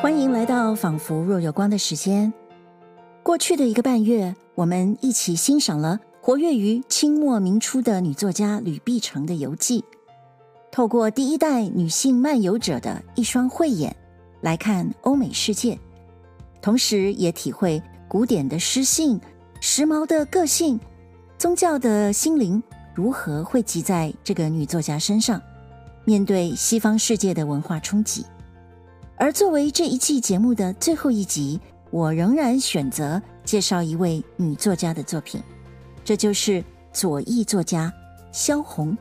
欢迎来到仿佛若有光的时间。过去的一个半月，我们一起欣赏了活跃于清末明初的女作家吕碧城的游记，透过第一代女性漫游者的一双慧眼来看欧美世界，同时也体会古典的诗性、时髦的个性、宗教的心灵如何汇集在这个女作家身上，面对西方世界的文化冲击。而作为这一季节目的最后一集，我仍然选择介绍一位女作家的作品，这就是左翼作家萧红。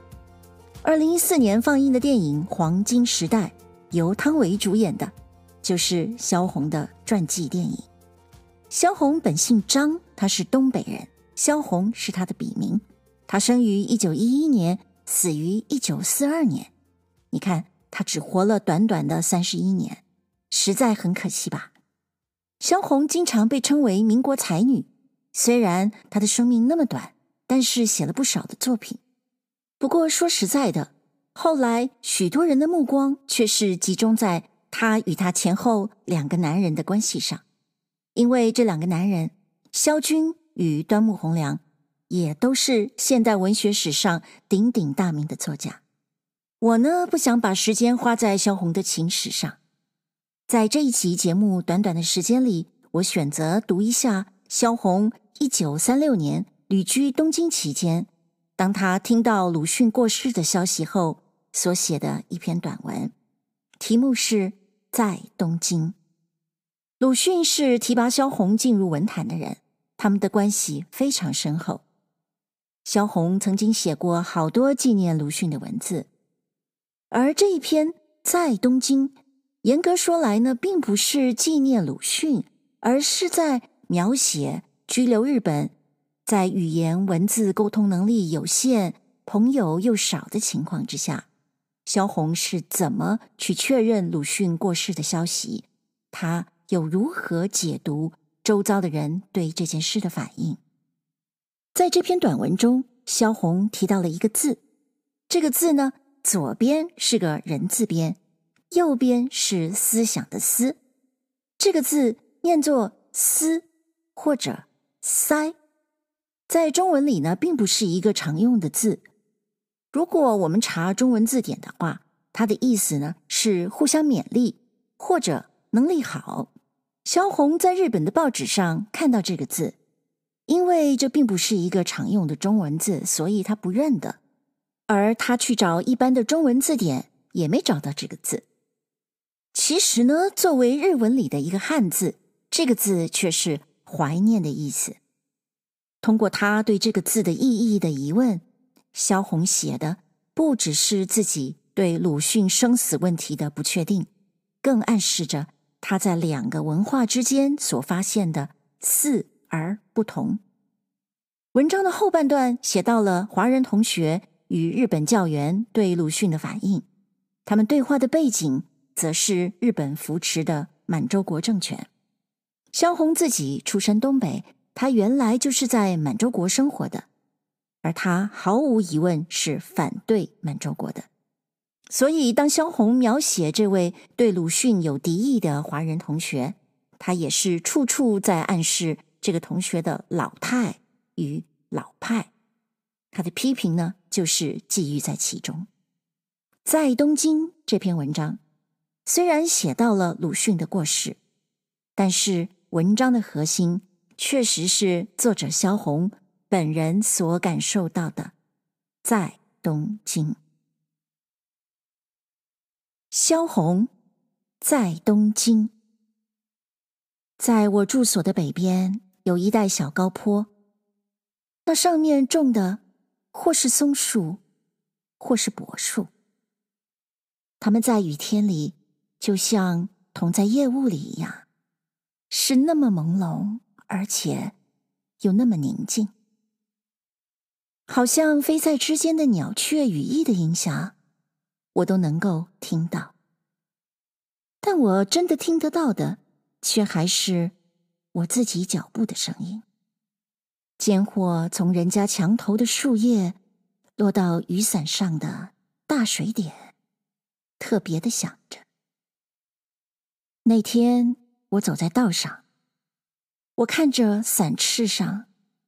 二零一四年放映的电影《黄金时代》，由汤唯主演的，就是萧红的传记电影。萧红本姓张，她是东北人，萧红是她的笔名。她生于一九一一年，死于一九四二年。你看，她只活了短短的三十一年。实在很可惜吧。萧红经常被称为民国才女，虽然她的生命那么短，但是写了不少的作品。不过说实在的，后来许多人的目光却是集中在她与她前后两个男人的关系上，因为这两个男人，萧军与端木蕻良，也都是现代文学史上鼎鼎大名的作家。我呢，不想把时间花在萧红的情史上。在这一期节目短短的时间里，我选择读一下萧红一九三六年旅居东京期间，当他听到鲁迅过世的消息后所写的一篇短文，题目是《在东京》。鲁迅是提拔萧红进入文坛的人，他们的关系非常深厚。萧红曾经写过好多纪念鲁迅的文字，而这一篇《在东京》。严格说来呢，并不是纪念鲁迅，而是在描写居留日本，在语言文字沟通能力有限、朋友又少的情况之下，萧红是怎么去确认鲁迅过世的消息？他又如何解读周遭的人对这件事的反应？在这篇短文中，萧红提到了一个字，这个字呢，左边是个人字边。右边是思想的“思”，这个字念作“思”或者“塞”，在中文里呢，并不是一个常用的字。如果我们查中文字典的话，它的意思呢是互相勉励或者能力好。萧红在日本的报纸上看到这个字，因为这并不是一个常用的中文字，所以他不认得。而他去找一般的中文字典，也没找到这个字。其实呢，作为日文里的一个汉字，这个字却是怀念的意思。通过他对这个字的意义的疑问，萧红写的不只是自己对鲁迅生死问题的不确定，更暗示着他在两个文化之间所发现的似而不同。文章的后半段写到了华人同学与日本教员对鲁迅的反应，他们对话的背景。则是日本扶持的满洲国政权。萧红自己出身东北，他原来就是在满洲国生活的，而他毫无疑问是反对满洲国的。所以，当萧红描写这位对鲁迅有敌意的华人同学，他也是处处在暗示这个同学的老态与老派。他的批评呢，就是寄寓在其中。在东京这篇文章。虽然写到了鲁迅的过世，但是文章的核心确实是作者萧红本人所感受到的，在东京。萧红在东京，在我住所的北边有一带小高坡，那上面种的或是松树，或是柏树，他们在雨天里。就像同在夜雾里一样，是那么朦胧，而且又那么宁静，好像飞在之间的鸟雀羽翼的音响，我都能够听到。但我真的听得到的，却还是我自己脚步的声音，间或从人家墙头的树叶落到雨伞上的大水点，特别的响着。那天我走在道上，我看着伞翅上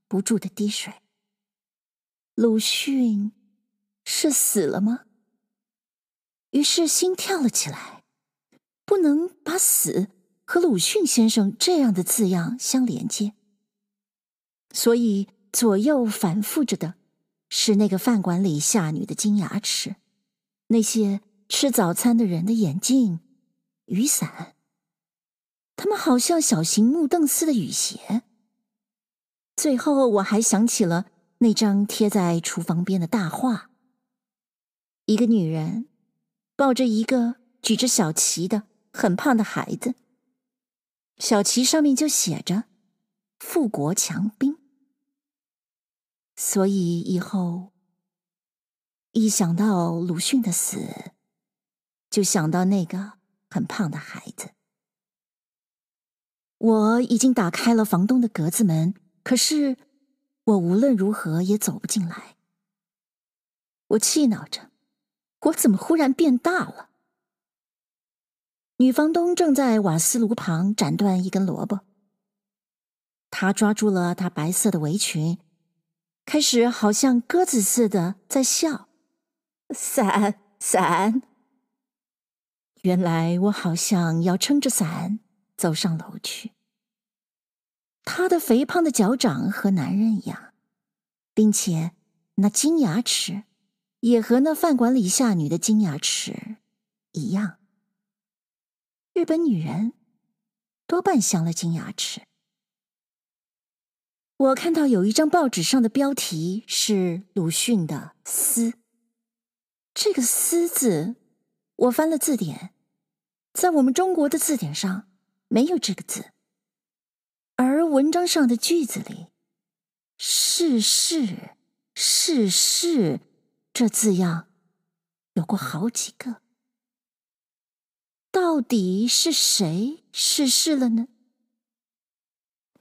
不住的滴水。鲁迅是死了吗？于是心跳了起来，不能把死和鲁迅先生这样的字样相连接，所以左右反复着的是那个饭馆里下女的金牙齿，那些吃早餐的人的眼镜、雨伞，他们好像小型木凳似的雨鞋。最后我还想起了那张贴在厨房边的大画，一个女人。抱着一个举着小旗的很胖的孩子，小旗上面就写着“富国强兵”。所以以后一想到鲁迅的死，就想到那个很胖的孩子。我已经打开了房东的格子门，可是我无论如何也走不进来。我气恼着。我怎么忽然变大了？女房东正在瓦斯炉旁斩断一根萝卜，她抓住了她白色的围裙，开始好像鸽子似的在笑。伞，伞！原来我好像要撑着伞走上楼去。她的肥胖的脚掌和男人一样，并且那金牙齿。也和那饭馆里下女的金牙齿一样。日本女人多半镶了金牙齿。我看到有一张报纸上的标题是鲁迅的“斯”，这个“斯”字，我翻了字典，在我们中国的字典上没有这个字，而文章上的句子里，“逝世，逝世”。这字样有过好几个，到底是谁逝世了呢？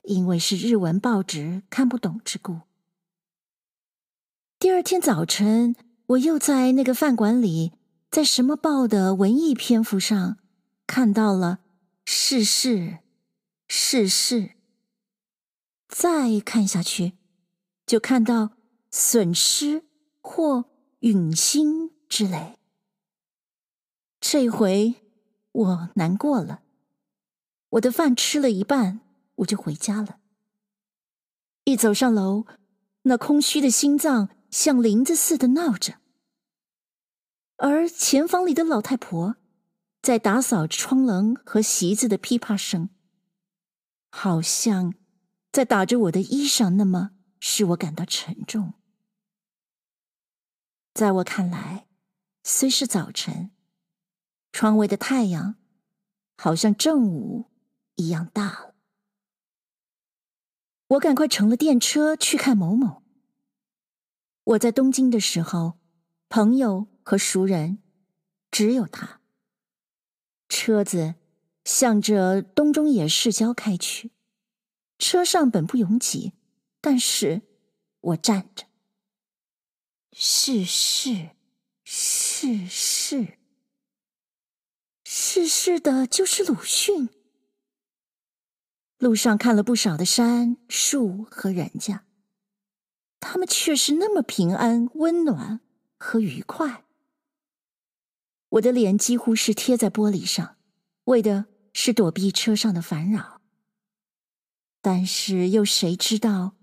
因为是日文报纸，看不懂之故。第二天早晨，我又在那个饭馆里，在什么报的文艺篇幅上看到了“世，逝世”。再看下去，就看到“损失”或。陨星之类，这回我难过了。我的饭吃了一半，我就回家了。一走上楼，那空虚的心脏像铃子似的闹着，而前房里的老太婆在打扫窗棱和席子的噼啪声，好像在打着我的衣裳，那么使我感到沉重。在我看来，虽是早晨，窗外的太阳好像正午一样大了。我赶快乘了电车去看某某。我在东京的时候，朋友和熟人只有他。车子向着东中野市郊开去，车上本不拥挤，但是我站着。逝世，逝世，逝世的就是鲁迅。路上看了不少的山树和人家，他们却是那么平安、温暖和愉快。我的脸几乎是贴在玻璃上，为的是躲避车上的烦扰。但是又谁知道，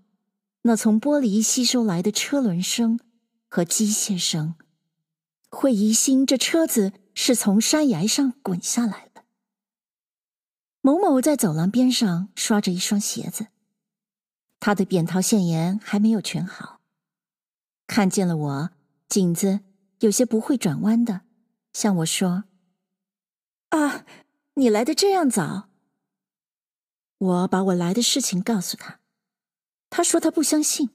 那从玻璃吸收来的车轮声。和机械声，会疑心这车子是从山崖上滚下来的。某某在走廊边上刷着一双鞋子，他的扁桃腺炎还没有全好。看见了我，颈子有些不会转弯的，向我说：“啊，你来的这样早。”我把我来的事情告诉他，他说他不相信，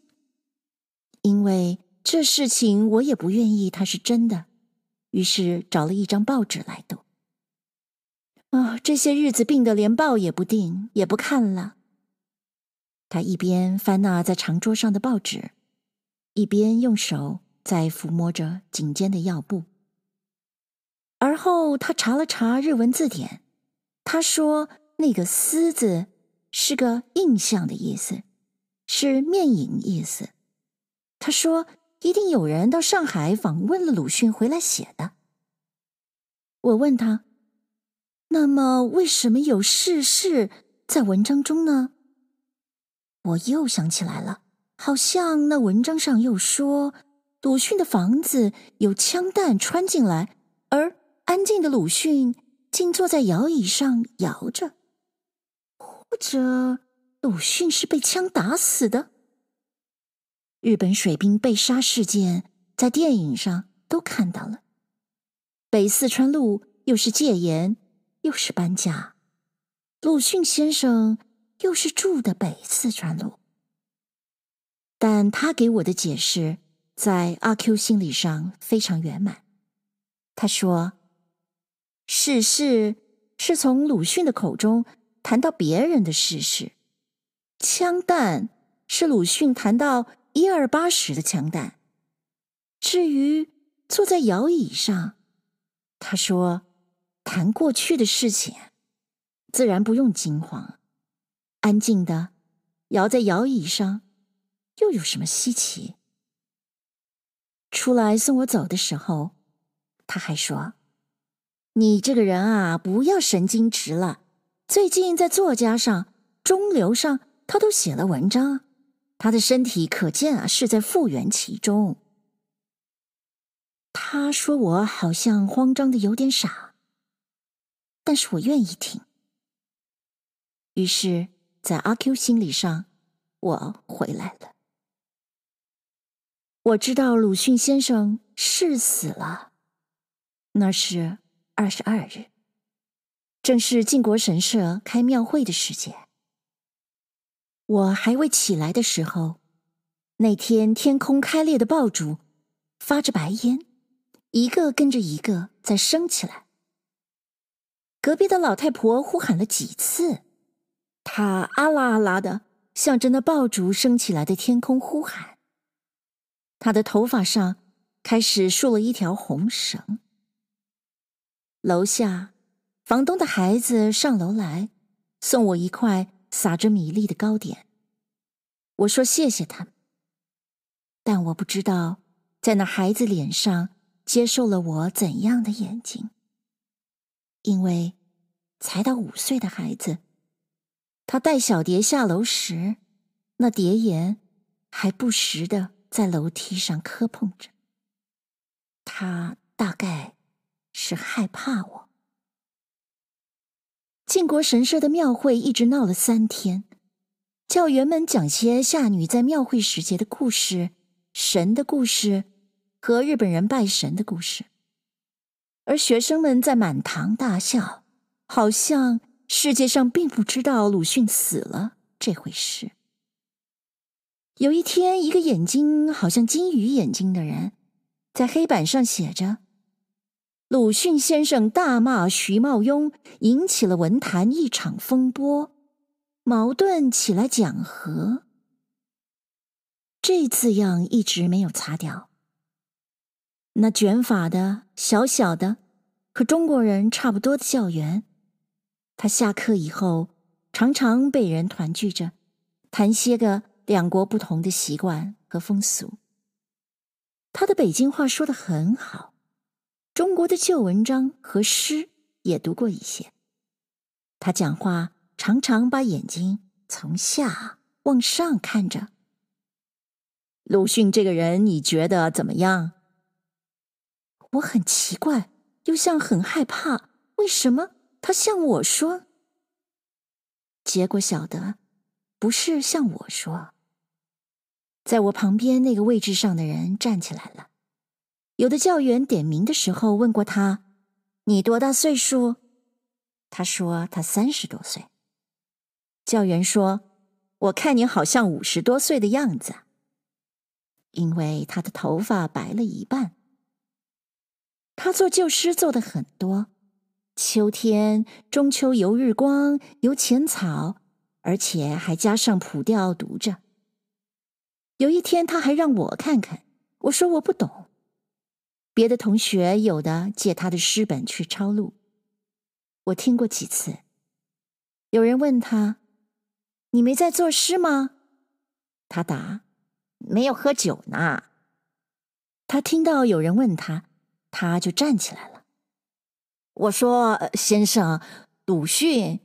因为。这事情我也不愿意，他是真的，于是找了一张报纸来读。啊、哦，这些日子病得连报也不订，也不看了。他一边翻那在长桌上的报纸，一边用手在抚摸着颈肩的药布。而后他查了查日文字典，他说那个“思”字是个印象的意思，是面影意思。他说一定有人到上海访问了鲁迅回来写的。我问他，那么为什么有“世事”在文章中呢？我又想起来了，好像那文章上又说。鲁迅的房子有枪弹穿进来，而安静的鲁迅竟坐在摇椅上摇着，或者鲁迅是被枪打死的。日本水兵被杀事件在电影上都看到了，北四川路又是戒严又是搬家，鲁迅先生又是住的北四川路，但他给我的解释。在阿 Q 心理上非常圆满。他说：“世事是从鲁迅的口中谈到别人的世事，枪弹是鲁迅谈到一二八时的枪弹。至于坐在摇椅上，他说谈过去的事情，自然不用惊慌，安静的摇在摇椅上，又有什么稀奇？”出来送我走的时候，他还说：“你这个人啊，不要神经质了。最近在作家上、中流上，他都写了文章，他的身体可见啊是在复原其中。”他说我好像慌张的有点傻，但是我愿意听。于是，在阿 Q 心理上，我回来了。我知道鲁迅先生是死了，那是二十二日，正是靖国神社开庙会的时间。我还未起来的时候，那天天空开裂的爆竹发着白烟，一个跟着一个在升起来。隔壁的老太婆呼喊了几次，她啊啦啊啦的向着那爆竹升起来的天空呼喊。他的头发上开始竖了一条红绳。楼下，房东的孩子上楼来送我一块撒着米粒的糕点。我说谢谢他们，但我不知道在那孩子脸上接受了我怎样的眼睛，因为才到五岁的孩子，他带小蝶下楼时，那蝶眼还不时的。在楼梯上磕碰着，他大概是害怕我。靖国神社的庙会一直闹了三天，教员们讲些下女在庙会时节的故事、神的故事和日本人拜神的故事，而学生们在满堂大笑，好像世界上并不知道鲁迅死了这回事。有一天，一个眼睛好像金鱼眼睛的人，在黑板上写着：“鲁迅先生大骂徐茂庸，引起了文坛一场风波，矛盾起来讲和。”这字样一直没有擦掉。那卷发的小小的，和中国人差不多的教员，他下课以后常常被人团聚着，谈些个。两国不同的习惯和风俗。他的北京话说得很好，中国的旧文章和诗也读过一些。他讲话常常把眼睛从下往上看着。鲁迅这个人，你觉得怎么样？我很奇怪，又像很害怕，为什么他向我说？结果晓得，不是向我说。在我旁边那个位置上的人站起来了。有的教员点名的时候问过他：“你多大岁数？”他说：“他三十多岁。”教员说：“我看你好像五十多岁的样子。”因为他的头发白了一半。他做旧诗做的很多，秋天、中秋游日光、游浅草，而且还加上谱调读着。有一天，他还让我看看，我说我不懂。别的同学有的借他的诗本去抄录，我听过几次，有人问他：“你没在作诗吗？”他答：“没有喝酒呢。”他听到有人问他，他就站起来了。我说：“先生，鲁迅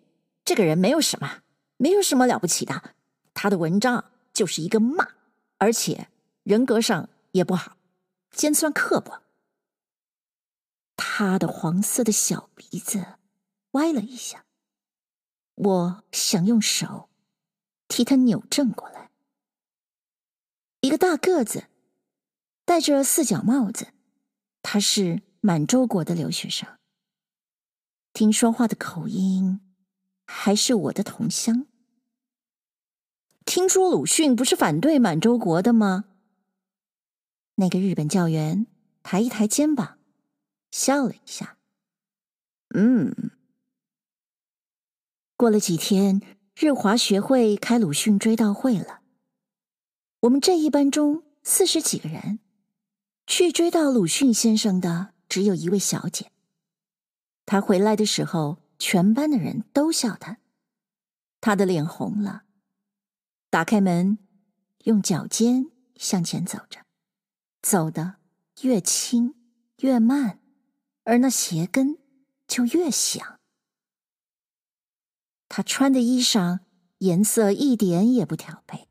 这个人没有什么，没有什么了不起的。他的文章就是一个骂，而且人格上也不好，尖酸刻薄。”他的黄色的小鼻子歪了一下，我想用手替他扭正过来。一个大个子，戴着四角帽子，他是满洲国的留学生，听说话的口音还是我的同乡。听说鲁迅不是反对满洲国的吗？那个日本教员抬一抬肩膀。笑了一下，嗯。过了几天，日华学会开鲁迅追悼会了。我们这一班中四十几个人，去追悼鲁迅先生的只有一位小姐。她回来的时候，全班的人都笑她，她的脸红了，打开门，用脚尖向前走着，走得越轻越慢。而那鞋跟就越响。他穿的衣裳颜色一点也不调配，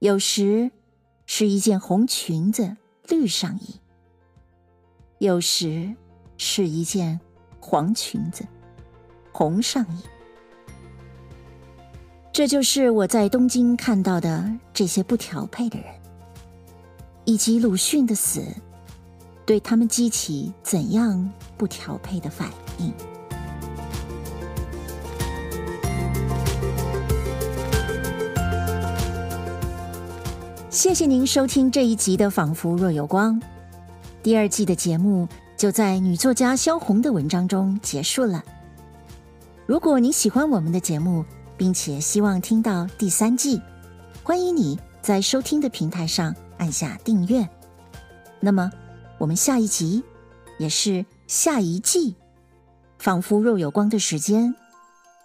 有时是一件红裙子绿上衣，有时是一件黄裙子红上衣。这就是我在东京看到的这些不调配的人，以及鲁迅的死。对他们激起怎样不调配的反应？谢谢您收听这一集的《仿佛若有光》。第二季的节目就在女作家萧红的文章中结束了。如果你喜欢我们的节目，并且希望听到第三季，欢迎你在收听的平台上按下订阅。那么。我们下一集，也是下一季，仿佛若有光的时间，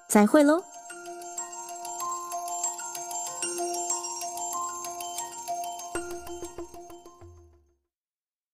再会喽。